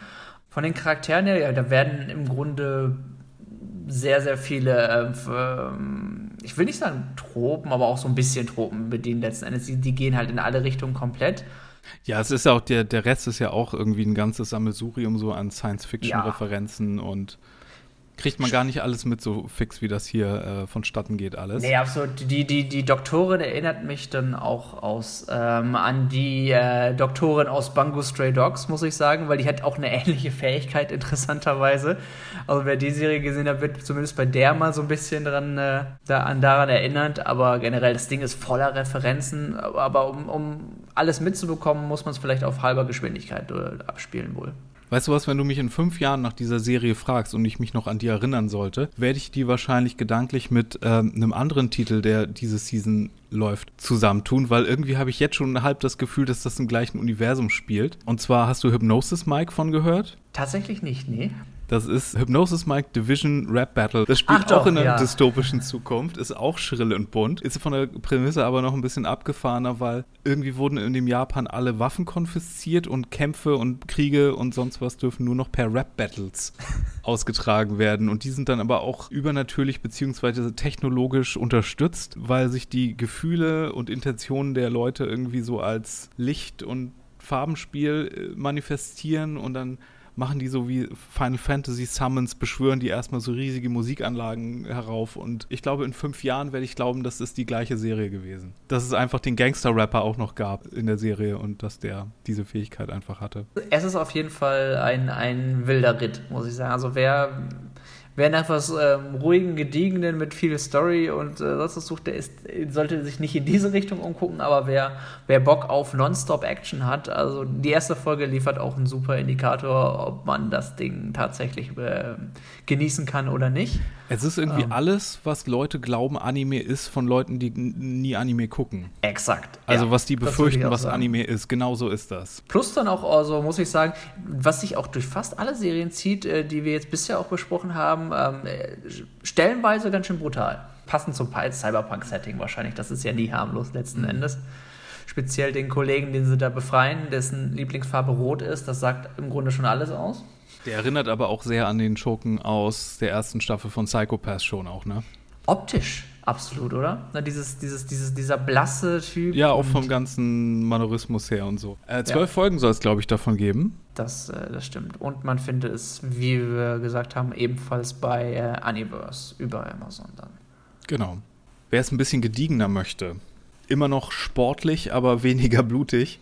Von den Charakteren her, ja, da werden im Grunde sehr, sehr viele, äh, ähm, ich will nicht sagen Tropen, aber auch so ein bisschen Tropen bedient letzten Endes. Die, die gehen halt in alle Richtungen komplett. Ja, es ist ja auch, der, der Rest ist ja auch irgendwie ein ganzes Sammelsurium so an Science-Fiction-Referenzen und kriegt man gar nicht alles mit, so fix wie das hier äh, vonstatten geht alles. Nee, absolut. Die, die, die Doktorin erinnert mich dann auch aus, ähm, an die äh, Doktorin aus Bungo Stray Dogs, muss ich sagen, weil die hat auch eine ähnliche Fähigkeit, interessanterweise. Also wer die Serie gesehen hat, wird zumindest bei der mal so ein bisschen dran, äh, da, an daran erinnert. Aber generell, das Ding ist voller Referenzen. Aber um, um alles mitzubekommen, muss man es vielleicht auf halber Geschwindigkeit äh, abspielen wohl. Weißt du was, wenn du mich in fünf Jahren nach dieser Serie fragst und ich mich noch an die erinnern sollte, werde ich die wahrscheinlich gedanklich mit ähm, einem anderen Titel, der diese Season läuft, zusammentun, weil irgendwie habe ich jetzt schon halb das Gefühl, dass das im gleichen Universum spielt. Und zwar hast du Hypnosis Mike von gehört? Tatsächlich nicht, nee. Das ist Hypnosis Mike Division Rap Battle. Das spielt Ach doch, auch in einer ja. dystopischen Zukunft, ist auch schrill und bunt. Ist von der Prämisse aber noch ein bisschen abgefahrener, weil irgendwie wurden in dem Japan alle Waffen konfisziert und Kämpfe und Kriege und sonst was dürfen nur noch per Rap-Battles ausgetragen werden. Und die sind dann aber auch übernatürlich beziehungsweise technologisch unterstützt, weil sich die Gefühle und Intentionen der Leute irgendwie so als Licht und Farbenspiel äh, manifestieren und dann machen die so wie Final Fantasy Summons, beschwören die erstmal so riesige Musikanlagen herauf und ich glaube, in fünf Jahren werde ich glauben, das ist die gleiche Serie gewesen. Dass es einfach den Gangster-Rapper auch noch gab in der Serie und dass der diese Fähigkeit einfach hatte. Es ist auf jeden Fall ein, ein wilder Ritt, muss ich sagen. Also wer, wer nach was ähm, ruhigen, gediegenen mit viel Story und äh, sonst was sucht, der ist, sollte sich nicht in diese Richtung umgucken, aber wer, wer Bock auf Nonstop-Action hat, also die erste Folge liefert auch einen super Indikator, ob man das Ding tatsächlich äh, genießen kann oder nicht. Es ist irgendwie Ähm. alles, was Leute glauben, Anime ist, von Leuten, die nie Anime gucken. Exakt. Also Ja, was die befürchten, was sagen. Anime ist. Genau so ist das. Plus dann auch, also muss ich sagen, was sich auch durch fast alle Serien zieht, äh, die wir jetzt bisher auch besprochen haben, ähm, äh, stellenweise ganz schön brutal. Passend zum Cyberpunk-Setting wahrscheinlich. Das ist ja nie harmlos letzten Endes. Speziell den Kollegen, den sie da befreien, dessen Lieblingsfarbe rot ist, das sagt im Grunde schon alles aus. Der erinnert aber auch sehr an den Schurken aus der ersten Staffel von Psychopath schon auch, ne? Optisch absolut, oder? Na, dieses, dieses, dieses, dieser blasse Typ. Ja, auch vom ganzen Manorismus her und so. Äh, zwölf Ja. Folgen soll es, glaube ich, davon geben. Das, äh, das stimmt. Und man findet es, wie wir gesagt haben, ebenfalls bei äh, Universe über Amazon dann. Genau. Wer es ein bisschen gediegener möchte, immer noch sportlich, aber weniger blutig,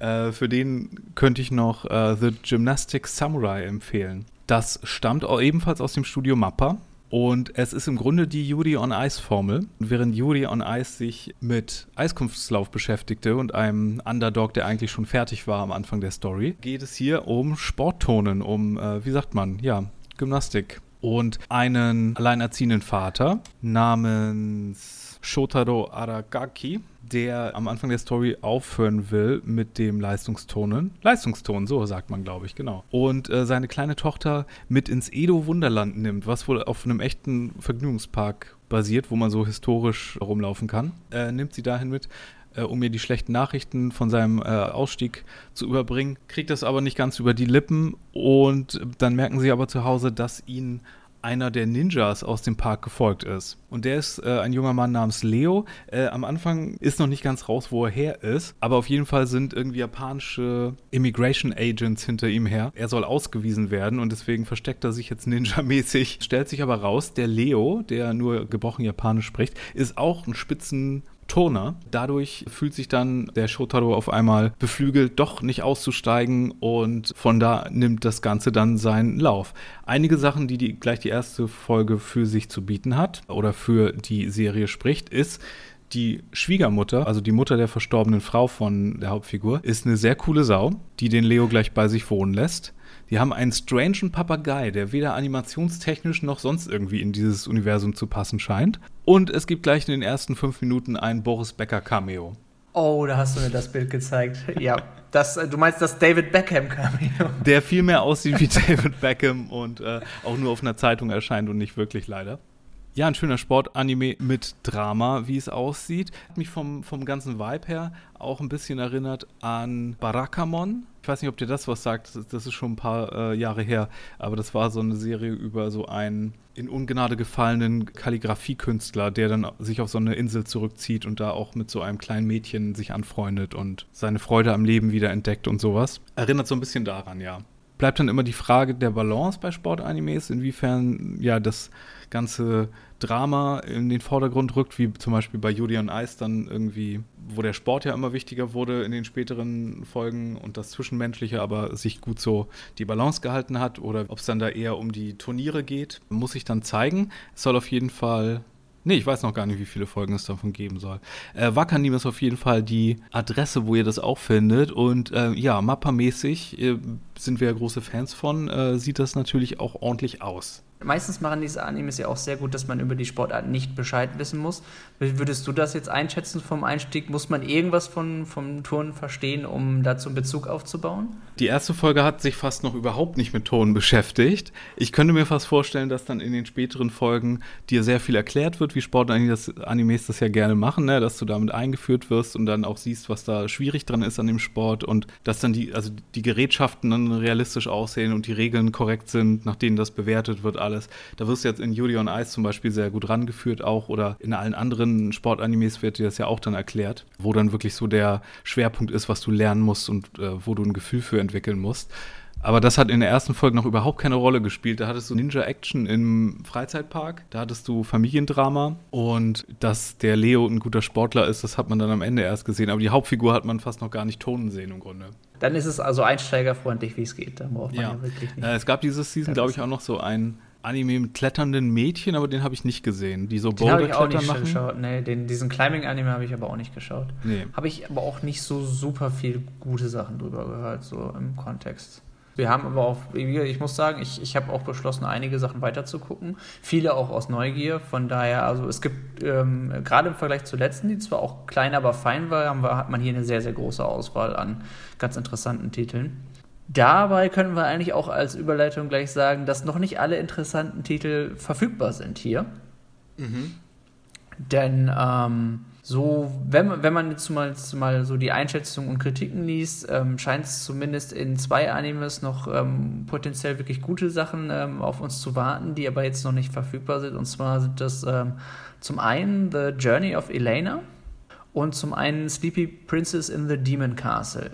äh, für den könnte ich noch äh, The Gymnastic Samurai empfehlen. Das stammt auch ebenfalls aus dem Studio Mappa. Und es ist im Grunde die Yuri on Ice Formel. Während Yuri on Ice sich mit Eiskunftslauf beschäftigte und einem Underdog, der eigentlich schon fertig war am Anfang der Story, geht es hier um Sporttonen, um, äh, wie sagt man, ja, Gymnastik. Und einen alleinerziehenden Vater namens Shotaro Aragaki, der am Anfang der Story aufhören will mit dem Leistungstonen. Leistungston, so sagt man, glaube ich, genau. Und äh, seine kleine Tochter mit ins Edo Wunderland nimmt, was wohl auf einem echten Vergnügungspark basiert, wo man so historisch rumlaufen kann. Äh, nimmt sie dahin mit äh, um mir die schlechten Nachrichten von seinem äh, Ausstieg zu überbringen, kriegt das aber nicht ganz über die Lippen und dann merken sie aber zu Hause, dass ihnen einer der Ninjas aus dem Park gefolgt ist. Und der ist äh, ein junger Mann namens Leo. Äh, am Anfang ist noch nicht ganz raus, wo er her ist, aber auf jeden Fall sind irgendwie japanische Immigration Agents hinter ihm her. Er soll ausgewiesen werden und deswegen versteckt er sich jetzt ninja-mäßig. Stellt sich aber raus, der Leo, der nur gebrochen Japanisch spricht, ist auch ein Spitzen Turner. Dadurch fühlt sich dann der Shotaro auf einmal beflügelt, doch nicht auszusteigen und von da nimmt das Ganze dann seinen Lauf. Einige Sachen, die, die gleich die erste Folge für sich zu bieten hat oder für die Serie spricht, ist, die Schwiegermutter, also die Mutter der verstorbenen Frau von der Hauptfigur, ist eine sehr coole Sau, die den Leo gleich bei sich wohnen lässt. Die haben einen strangen Papagei, der weder animationstechnisch noch sonst irgendwie in dieses Universum zu passen scheint. Und es gibt gleich in den ersten fünf Minuten ein Boris Becker Cameo. Oh, da hast du mir das Bild gezeigt. Ja, das, äh, du meinst das David Beckham Cameo. Der viel mehr aussieht wie David Beckham und äh, auch nur auf einer Zeitung erscheint und nicht wirklich leider. Ja, ein schöner Sportanime mit Drama, wie es aussieht. Hat mich vom, vom ganzen Vibe her auch ein bisschen erinnert an Barakamon. Ich weiß nicht, ob dir das was sagt. Das ist schon ein paar äh, Jahre her. Aber das war so eine Serie über so einen in Ungnade gefallenen Kalligrafiekünstler, der dann sich auf so eine Insel zurückzieht und da auch mit so einem kleinen Mädchen sich anfreundet und seine Freude am Leben wieder entdeckt und sowas. Erinnert so ein bisschen daran, ja bleibt dann immer die Frage der Balance bei Sportanimes, inwiefern ja das ganze Drama in den Vordergrund rückt, wie zum Beispiel bei Judy und Ice dann irgendwie, wo der Sport ja immer wichtiger wurde in den späteren Folgen und das Zwischenmenschliche aber sich gut so die Balance gehalten hat oder ob es dann da eher um die Turniere geht, muss ich dann zeigen. Es soll auf jeden Fall Nee, ich weiß noch gar nicht, wie viele Folgen es davon geben soll. Äh, Wakanim ist auf jeden Fall die Adresse, wo ihr das auch findet. Und äh, ja, Mappa-mäßig äh, sind wir ja große Fans von, äh, sieht das natürlich auch ordentlich aus. Meistens machen diese Animes ja auch sehr gut, dass man über die Sportart nicht Bescheid wissen muss. Würdest du das jetzt einschätzen vom Einstieg? Muss man irgendwas von, vom Turnen verstehen, um dazu einen Bezug aufzubauen? Die erste Folge hat sich fast noch überhaupt nicht mit Turnen beschäftigt. Ich könnte mir fast vorstellen, dass dann in den späteren Folgen dir sehr viel erklärt wird, wie Sportanimes das ja gerne machen, ne? dass du damit eingeführt wirst und dann auch siehst, was da schwierig dran ist an dem Sport und dass dann die, also die Gerätschaften dann realistisch aussehen und die Regeln korrekt sind, nach denen das bewertet wird alles. Da wirst du jetzt in Yuri on Ice zum Beispiel sehr gut rangeführt auch oder in allen anderen Sportanimes wird dir das ja auch dann erklärt, wo dann wirklich so der Schwerpunkt ist, was du lernen musst und äh, wo du ein Gefühl für entwickeln musst. Aber das hat in der ersten Folge noch überhaupt keine Rolle gespielt. Da hattest du Ninja-Action im Freizeitpark, da hattest du Familiendrama und dass der Leo ein guter Sportler ist, das hat man dann am Ende erst gesehen. Aber die Hauptfigur hat man fast noch gar nicht tonen sehen im Grunde. Dann ist es also einsteigerfreundlich, wie es geht. Da braucht man ja, ja wirklich nicht. Äh, es gab dieses Season, glaube ich, auch noch so ein Anime mit kletternden Mädchen, aber den habe ich nicht gesehen, die so Boulder klettern machen. Den geschaut. Nee, den, diesen Climbing-Anime habe ich aber auch nicht geschaut. Nee. Habe ich aber auch nicht so super viel gute Sachen drüber gehört, so im Kontext. Wir haben aber auch, ich muss sagen, ich, ich habe auch beschlossen, einige Sachen weiterzugucken. Viele auch aus Neugier. Von daher, also es gibt ähm, gerade im Vergleich zur letzten, die zwar auch klein, aber fein war, haben wir, hat man hier eine sehr, sehr große Auswahl an ganz interessanten Titeln. Dabei können wir eigentlich auch als Überleitung gleich sagen, dass noch nicht alle interessanten Titel verfügbar sind hier. Mhm. Denn ähm, so, wenn, wenn man jetzt mal, mal so die Einschätzungen und Kritiken liest, ähm, scheint es zumindest in zwei Animes noch ähm, potenziell wirklich gute Sachen ähm, auf uns zu warten, die aber jetzt noch nicht verfügbar sind. Und zwar sind das ähm, zum einen The Journey of Elena und zum einen Sleepy Princess in the Demon Castle.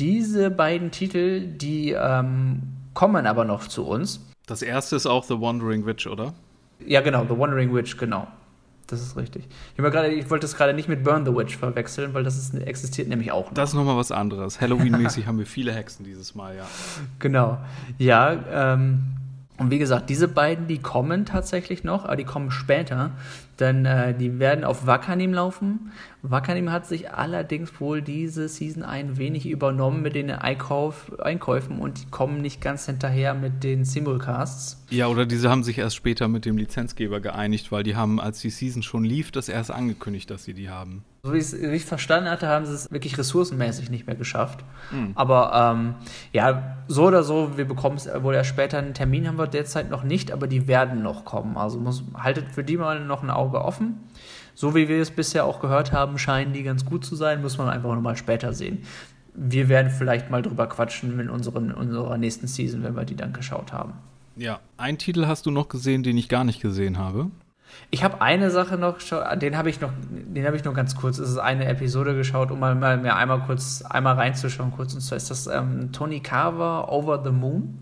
Diese beiden Titel, die ähm, kommen aber noch zu uns. Das erste ist auch The Wandering Witch, oder? Ja, genau, The Wandering Witch, genau. Das ist richtig. Ich, grade, ich wollte es gerade nicht mit Burn the Witch verwechseln, weil das ist, existiert nämlich auch noch. Das ist nochmal was anderes. Halloween-mäßig haben wir viele Hexen dieses Mal, ja. Genau. Ja, ähm, und wie gesagt, diese beiden, die kommen tatsächlich noch, aber die kommen später. Denn äh, die werden auf Wakanim laufen. Wakanim hat sich allerdings wohl diese Season ein wenig übernommen mit den Einkauf, Einkäufen und die kommen nicht ganz hinterher mit den Simulcasts. Ja, oder diese haben sich erst später mit dem Lizenzgeber geeinigt, weil die haben, als die Season schon lief, das erst angekündigt, dass sie die haben. So wie ich es verstanden hatte, haben sie es wirklich ressourcenmäßig nicht mehr geschafft. Mhm. Aber ähm, ja, so oder so, wir bekommen es wohl erst später. Einen Termin haben wir derzeit noch nicht, aber die werden noch kommen. Also muss, haltet für die mal noch ein Auge offen. So wie wir es bisher auch gehört haben, scheinen die ganz gut zu sein, muss man einfach nochmal später sehen. Wir werden vielleicht mal drüber quatschen in unseren, unserer nächsten Season, wenn wir die dann geschaut haben. Ja, einen Titel hast du noch gesehen, den ich gar nicht gesehen habe. Ich habe eine Sache noch, den habe ich noch, den habe ich nur ganz kurz. Es ist eine Episode geschaut, um mal, mal mir einmal kurz einmal reinzuschauen kurz. Und zwar ist das ähm, Tony Carver Over the Moon.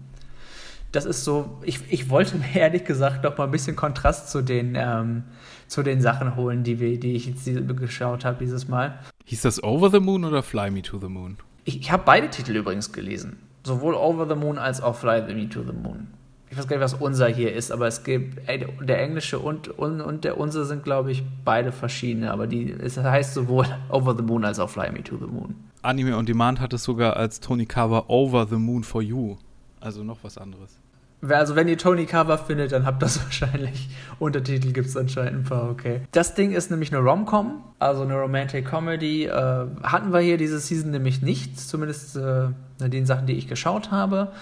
Das ist so, ich, ich wollte mir ehrlich gesagt noch mal ein bisschen Kontrast zu den ähm, zu den Sachen holen, die wir, die ich jetzt geschaut habe dieses Mal. Hieß das Over the Moon oder Fly Me to the Moon? Ich, ich habe beide Titel übrigens gelesen, sowohl Over the Moon als auch Fly Me to the Moon ich weiß gar nicht, was unser hier ist, aber es gibt, ey, der englische und, und, und der unser sind, glaube ich, beide verschiedene, aber die, es heißt sowohl Over the Moon als auch Fly Me to the Moon. Anime on Demand hat es sogar als Tony Cover Over the Moon for You, also noch was anderes. Also wenn ihr Tony Cover findet, dann habt das wahrscheinlich. Untertitel gibt es anscheinend ein paar, okay. Das Ding ist nämlich eine Rom-Com, also eine Romantic Comedy. Äh, hatten wir hier diese Season nämlich nicht, zumindest äh, den Sachen, die ich geschaut habe.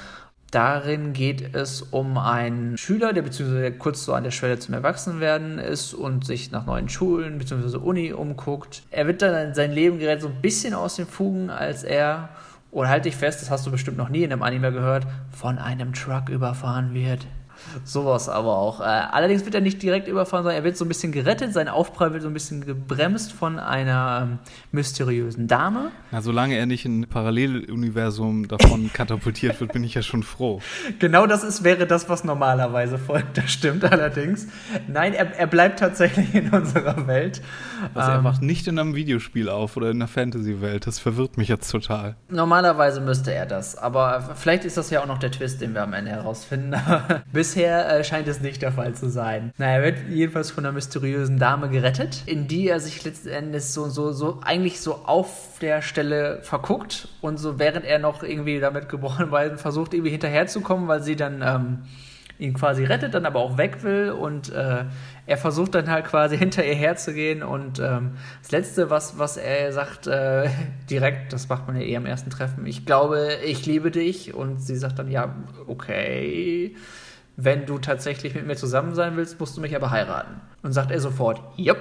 Darin geht es um einen Schüler, der beziehungsweise kurz so an der Schwelle zum Erwachsenwerden ist und sich nach neuen Schulen bzw. Uni umguckt. Er wird dann in sein Leben gerät so ein bisschen aus den Fugen, als er, oder halte ich fest, das hast du bestimmt noch nie in einem Anime gehört, von einem Truck überfahren wird. Sowas aber auch. Äh, allerdings wird er nicht direkt überfahren, sondern er wird so ein bisschen gerettet. Sein Aufprall wird so ein bisschen gebremst von einer ähm, mysteriösen Dame. Na, solange er nicht in ein Paralleluniversum davon katapultiert wird, bin ich ja schon froh. Genau das ist, wäre das, was normalerweise folgt. Das stimmt allerdings. Nein, er, er bleibt tatsächlich in unserer Welt. Also ähm, er wacht nicht in einem Videospiel auf oder in einer Fantasy-Welt. Das verwirrt mich jetzt total. Normalerweise müsste er das. Aber vielleicht ist das ja auch noch der Twist, den wir am Ende herausfinden. Bisher äh, scheint es nicht der Fall zu sein. Naja, er wird jedenfalls von einer mysteriösen Dame gerettet, in die er sich letzten Endes so, so, so eigentlich so auf der Stelle verguckt und so während er noch irgendwie damit gebrochen war, versucht irgendwie hinterherzukommen, weil sie dann ähm, ihn quasi rettet, dann aber auch weg will und äh, er versucht dann halt quasi hinter ihr herzugehen und ähm, das Letzte, was, was er sagt, äh, direkt, das macht man ja eh am ersten Treffen, ich glaube, ich liebe dich und sie sagt dann, ja, okay, wenn du tatsächlich mit mir zusammen sein willst, musst du mich aber heiraten. Und sagt er sofort, jupp,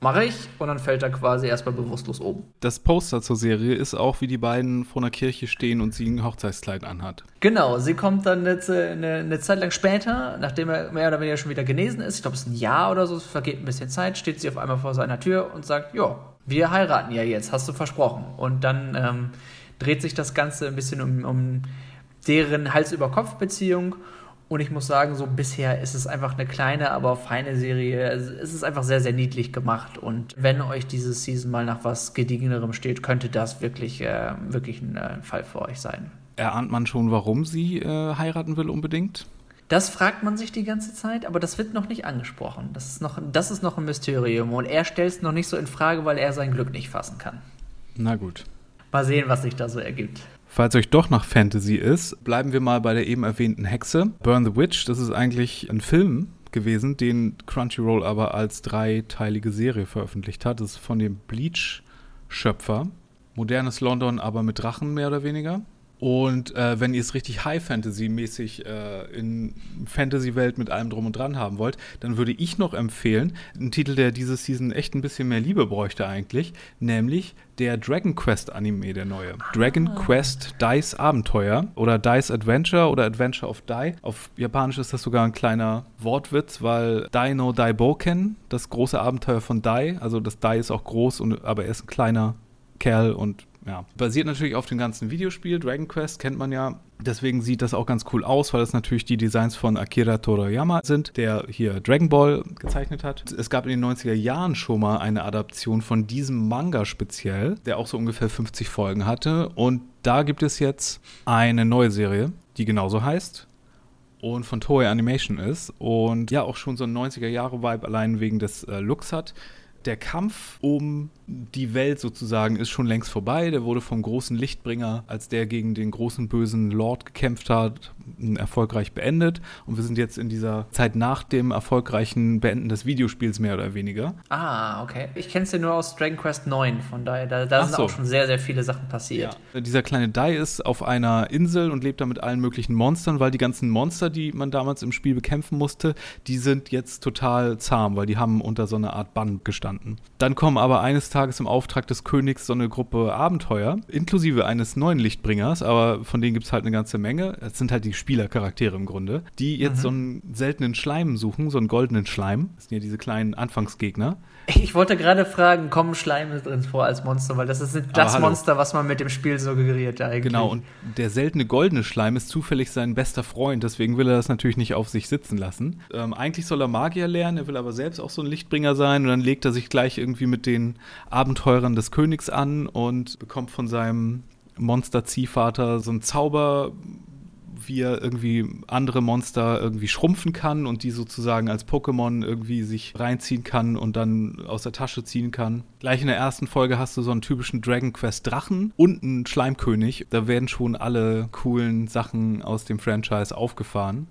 mache ich. Und dann fällt er quasi erstmal bewusstlos oben. Das Poster zur Serie ist auch, wie die beiden vor einer Kirche stehen und sie ein Hochzeitskleid anhat. Genau, sie kommt dann eine, eine, eine Zeit lang später, nachdem er mehr oder weniger schon wieder genesen ist, ich glaube, es ist ein Jahr oder so, es vergeht ein bisschen Zeit, steht sie auf einmal vor seiner Tür und sagt, ja, wir heiraten ja jetzt, hast du versprochen. Und dann ähm, dreht sich das Ganze ein bisschen um, um deren Hals-über-Kopf-Beziehung. Und ich muss sagen, so bisher ist es einfach eine kleine, aber feine Serie. Es ist einfach sehr, sehr niedlich gemacht. Und wenn euch diese Season mal nach was Gediegenerem steht, könnte das wirklich, äh, wirklich ein äh, Fall für euch sein. Erahnt man schon, warum sie äh, heiraten will unbedingt? Das fragt man sich die ganze Zeit, aber das wird noch nicht angesprochen. Das ist noch, das ist noch ein Mysterium. Und er stellt es noch nicht so in Frage, weil er sein Glück nicht fassen kann. Na gut. Mal sehen, was sich da so ergibt. Falls euch doch nach Fantasy ist, bleiben wir mal bei der eben erwähnten Hexe. Burn the Witch, das ist eigentlich ein Film gewesen, den Crunchyroll aber als dreiteilige Serie veröffentlicht hat. Das ist von dem Bleach-Schöpfer. Modernes London, aber mit Drachen mehr oder weniger. Und äh, wenn ihr es richtig High-Fantasy-mäßig äh, in Fantasy-Welt mit allem drum und dran haben wollt, dann würde ich noch empfehlen, einen Titel, der diese Season echt ein bisschen mehr Liebe bräuchte eigentlich, nämlich der Dragon Quest Anime, der neue. Dragon ah. Quest Dice Abenteuer oder Dice Adventure oder Adventure of Die. Auf Japanisch ist das sogar ein kleiner Wortwitz, weil Dino Daiboken, das große Abenteuer von Dai, also das Dai ist auch groß, und, aber er ist ein kleiner Kerl und ja, basiert natürlich auf dem ganzen Videospiel. Dragon Quest kennt man ja. Deswegen sieht das auch ganz cool aus, weil es natürlich die Designs von Akira Toriyama sind, der hier Dragon Ball gezeichnet hat. Es gab in den 90er Jahren schon mal eine Adaption von diesem Manga speziell, der auch so ungefähr 50 Folgen hatte. Und da gibt es jetzt eine neue Serie, die genauso heißt. und von Toei Animation ist und ja auch schon so ein 90er-Jahre-Vibe allein wegen des äh, Looks hat. Der Kampf um die Welt sozusagen ist schon längst vorbei. Der wurde vom großen Lichtbringer, als der gegen den großen bösen Lord gekämpft hat, erfolgreich beendet. Und wir sind jetzt in dieser Zeit nach dem erfolgreichen Beenden des Videospiels mehr oder weniger. Ah, okay. Ich kenne es ja nur aus Dragon Quest 9, von daher, da, da sind so. auch schon sehr, sehr viele Sachen passiert. Ja. Dieser kleine Dai ist auf einer Insel und lebt da mit allen möglichen Monstern, weil die ganzen Monster, die man damals im Spiel bekämpfen musste, die sind jetzt total zahm, weil die haben unter so einer Art Bann gestanden. Dann kommen aber eines Tages Tages im Auftrag des Königs so eine Gruppe Abenteuer, inklusive eines neuen Lichtbringers, aber von denen gibt es halt eine ganze Menge. Es sind halt die Spielercharaktere im Grunde, die jetzt mhm. so einen seltenen Schleim suchen, so einen goldenen Schleim. Das sind ja diese kleinen Anfangsgegner. Ich wollte gerade fragen, kommen Schleime drin vor als Monster, weil das ist das Monster, was man mit dem Spiel suggeriert eigentlich. Genau, und der seltene goldene Schleim ist zufällig sein bester Freund, deswegen will er das natürlich nicht auf sich sitzen lassen. Ähm, eigentlich soll er Magier lernen, er will aber selbst auch so ein Lichtbringer sein und dann legt er sich gleich irgendwie mit den Abenteurern des Königs an und bekommt von seinem Monster-Ziehvater so einen Zauber, wie er irgendwie andere Monster irgendwie schrumpfen kann und die sozusagen als Pokémon irgendwie sich reinziehen kann und dann aus der Tasche ziehen kann. Gleich in der ersten Folge hast du so einen typischen Dragon Quest Drachen und einen Schleimkönig. Da werden schon alle coolen Sachen aus dem Franchise aufgefahren.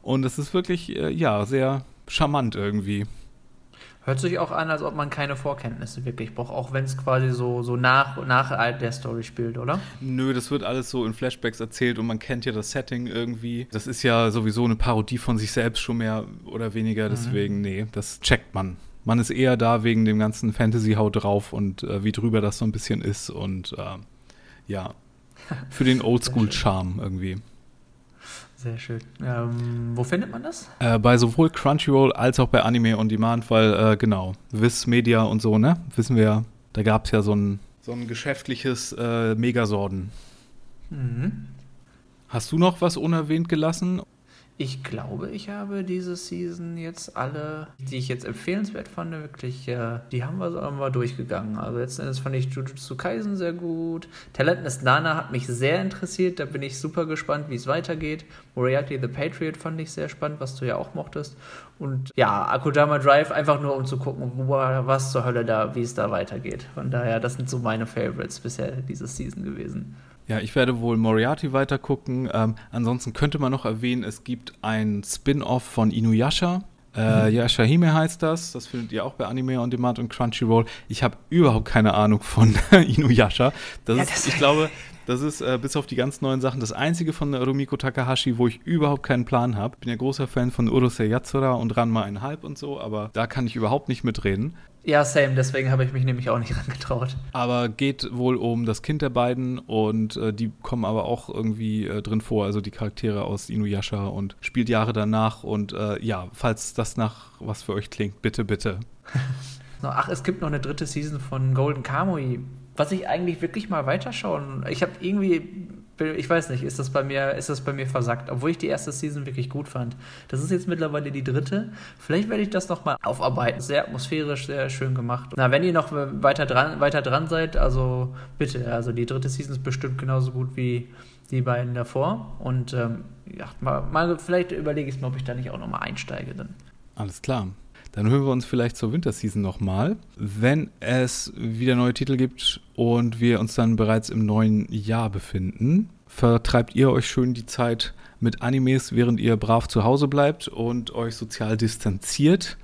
Und es ist wirklich, äh, ja, sehr charmant irgendwie. Hört sich auch an, als ob man keine Vorkenntnisse wirklich braucht, auch wenn es quasi so, so nach, nach der Story spielt, oder? Nö, das wird alles so in Flashbacks erzählt und man kennt ja das Setting irgendwie. Das ist ja sowieso eine Parodie von sich selbst schon mehr oder weniger, mhm. deswegen, mhm. nee, das checkt man. Man ist eher da wegen dem ganzen Fantasy-Haut drauf und äh, wie drüber das so ein bisschen ist und äh, ja, für den Oldschool-Charme irgendwie. Sehr schön. Ähm, wo findet man das? Äh, bei sowohl Crunchyroll als auch bei Anime on Demand, weil, äh, genau, Viz Media und so, ne? Wissen wir ja, da gab es ja so ein, so ein geschäftliches äh, Megasorden. Mhm. Hast du noch was unerwähnt gelassen? Ich glaube, ich habe diese Season jetzt alle, die ich jetzt empfehlenswert fand, wirklich, äh, die haben wir, haben wir durchgegangen. Also letzten Endes fand ich Jujutsu Kaisen sehr gut. Talentless Nana hat mich sehr interessiert, da bin ich super gespannt, wie es weitergeht. Moriarty the Patriot fand ich sehr spannend, was du ja auch mochtest. Und ja, Akudama Drive einfach nur, um zu gucken, wo, was zur Hölle da, wie es da weitergeht. Von daher, das sind so meine Favorites bisher diese Season gewesen. Ja, ich werde wohl Moriarty weitergucken. Ähm, ansonsten könnte man noch erwähnen, es gibt ein Spin-off von Inuyasha. Äh, mhm. Yashahime heißt das. Das findet ihr auch bei Anime on Demand und Crunchyroll. Ich habe überhaupt keine Ahnung von Inuyasha. Das ja, ist, ich glaube, das ist äh, bis auf die ganz neuen Sachen das einzige von Rumiko Takahashi, wo ich überhaupt keinen Plan habe. Bin ja großer Fan von Urusei Yatsura und Ranma Halb und so, aber da kann ich überhaupt nicht mitreden. Ja, same, deswegen habe ich mich nämlich auch nicht rangetraut. Aber geht wohl um das Kind der beiden und äh, die kommen aber auch irgendwie äh, drin vor, also die Charaktere aus Inuyasha und spielt Jahre danach und äh, ja, falls das nach was für euch klingt, bitte, bitte. Ach, es gibt noch eine dritte Season von Golden Kamui, was ich eigentlich wirklich mal weiterschauen. Ich habe irgendwie ich weiß nicht, ist das bei mir, ist das bei mir versackt, obwohl ich die erste Season wirklich gut fand. Das ist jetzt mittlerweile die dritte. Vielleicht werde ich das nochmal aufarbeiten. Sehr atmosphärisch, sehr schön gemacht. Na, wenn ihr noch weiter dran, weiter dran seid, also bitte, also die dritte Season ist bestimmt genauso gut wie die beiden davor. Und ähm, ja, mal, mal vielleicht überlege ich es mir, ob ich da nicht auch nochmal einsteige dann. Alles klar. Dann hören wir uns vielleicht zur Winterseason nochmal. Wenn es wieder neue Titel gibt und wir uns dann bereits im neuen Jahr befinden, vertreibt ihr euch schön die Zeit mit Animes, während ihr brav zu Hause bleibt und euch sozial distanziert.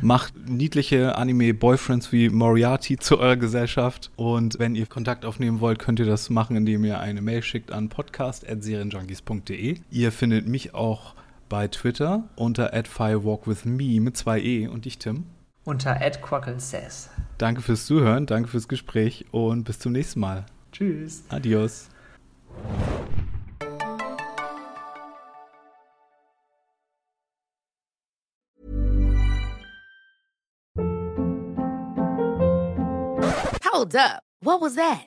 Macht niedliche Anime-Boyfriends wie Moriarty zu eurer Gesellschaft. Und wenn ihr Kontakt aufnehmen wollt, könnt ihr das machen, indem ihr eine Mail schickt an podcast.serienjunkies.de. Ihr findet mich auch bei Twitter unter @firewalkwithme mit zwei E und dich, Tim. Unter @quacklesays. Danke fürs Zuhören, danke fürs Gespräch und bis zum nächsten Mal. Tschüss. Adios. Hold up. What was that?